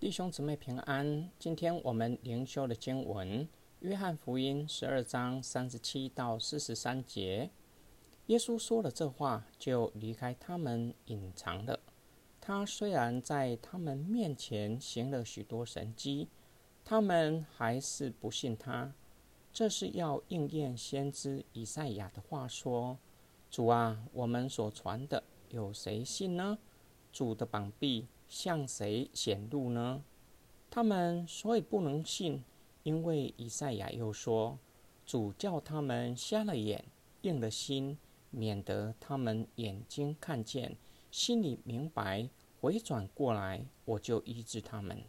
弟兄姊妹平安。今天我们灵修的经文《约翰福音》十二章三十七到四十三节。耶稣说了这话，就离开他们，隐藏了。他虽然在他们面前行了许多神迹，他们还是不信他。这是要应验先知以赛亚的话说：“主啊，我们所传的，有谁信呢？主的膀臂。”向谁显露呢？他们所以不能信，因为以赛亚又说：“主叫他们瞎了眼，硬了心，免得他们眼睛看见，心里明白，回转过来，我就医治他们。”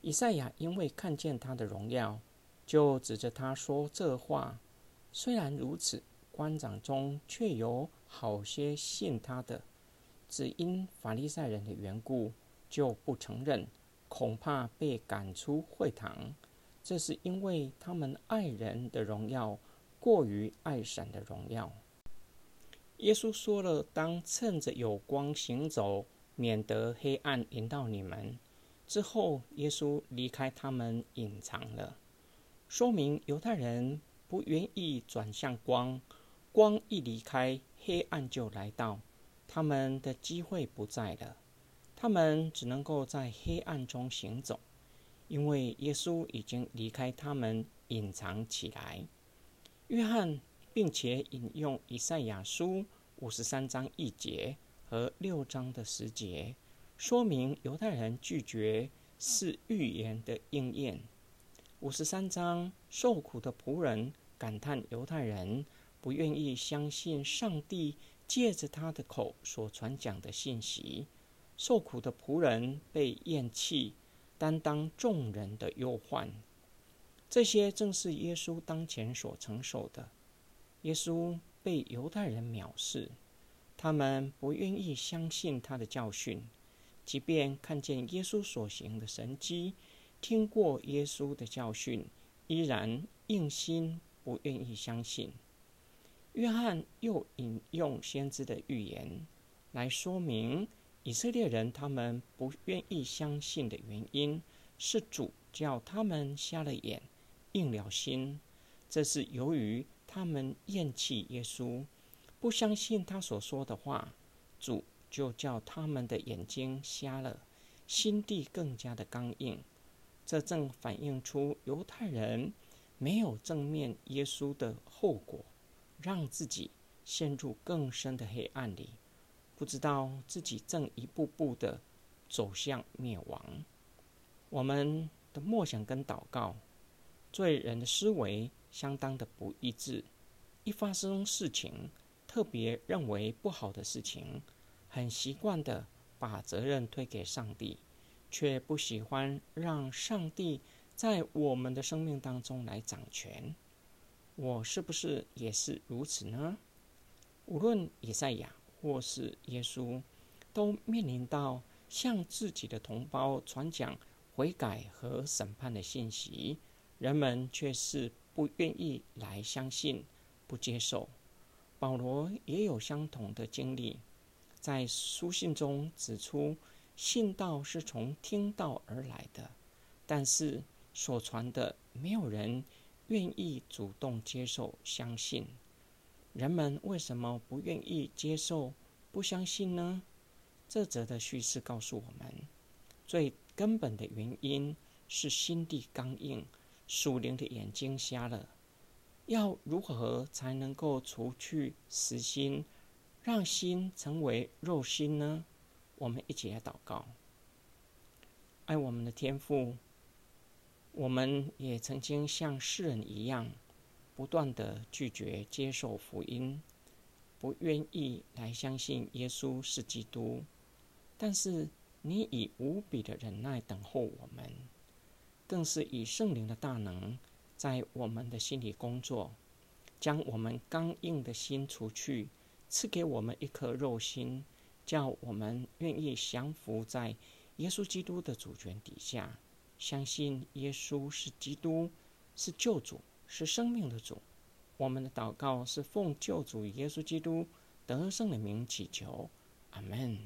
以赛亚因为看见他的荣耀，就指着他说这话。虽然如此，官长中却有好些信他的。只因法利赛人的缘故，就不承认，恐怕被赶出会堂。这是因为他们爱人的荣耀过于爱神的荣耀。耶稣说了：“当趁着有光行走，免得黑暗临到你们。”之后，耶稣离开他们，隐藏了，说明犹太人不愿意转向光，光一离开，黑暗就来到。他们的机会不在了，他们只能够在黑暗中行走，因为耶稣已经离开他们，隐藏起来。约翰并且引用以赛亚书五十三章一节和六章的十节，说明犹太人拒绝是预言的应验。五十三章受苦的仆人感叹犹太人不愿意相信上帝。借着他的口所传讲的信息，受苦的仆人被厌弃，担当众人的忧患。这些正是耶稣当前所承受的。耶稣被犹太人藐视，他们不愿意相信他的教训，即便看见耶稣所行的神迹，听过耶稣的教训，依然硬心不愿意相信。约翰又引用先知的预言来说明以色列人他们不愿意相信的原因，是主叫他们瞎了眼、硬了心。这是由于他们厌弃耶稣，不相信他所说的话，主就叫他们的眼睛瞎了，心地更加的刚硬。这正反映出犹太人没有正面耶稣的后果。让自己陷入更深的黑暗里，不知道自己正一步步的走向灭亡。我们的默想跟祷告，罪人的思维相当的不一致。一发生事情，特别认为不好的事情，很习惯的把责任推给上帝，却不喜欢让上帝在我们的生命当中来掌权。我是不是也是如此呢？无论以赛亚或是耶稣，都面临到向自己的同胞传讲悔改和审判的信息，人们却是不愿意来相信、不接受。保罗也有相同的经历，在书信中指出，信道是从听道而来的，但是所传的没有人。愿意主动接受、相信，人们为什么不愿意接受、不相信呢？这则的叙事告诉我们，最根本的原因是心地刚硬，属灵的眼睛瞎了。要如何才能够除去死心，让心成为肉心呢？我们一起来祷告，爱我们的天父。我们也曾经像世人一样，不断的拒绝接受福音，不愿意来相信耶稣是基督。但是你以无比的忍耐等候我们，更是以圣灵的大能在我们的心里工作，将我们刚硬的心除去，赐给我们一颗肉心，叫我们愿意降服在耶稣基督的主权底下。相信耶稣是基督，是救主，是生命的主。我们的祷告是奉救主耶稣基督得胜的名祈求，阿门。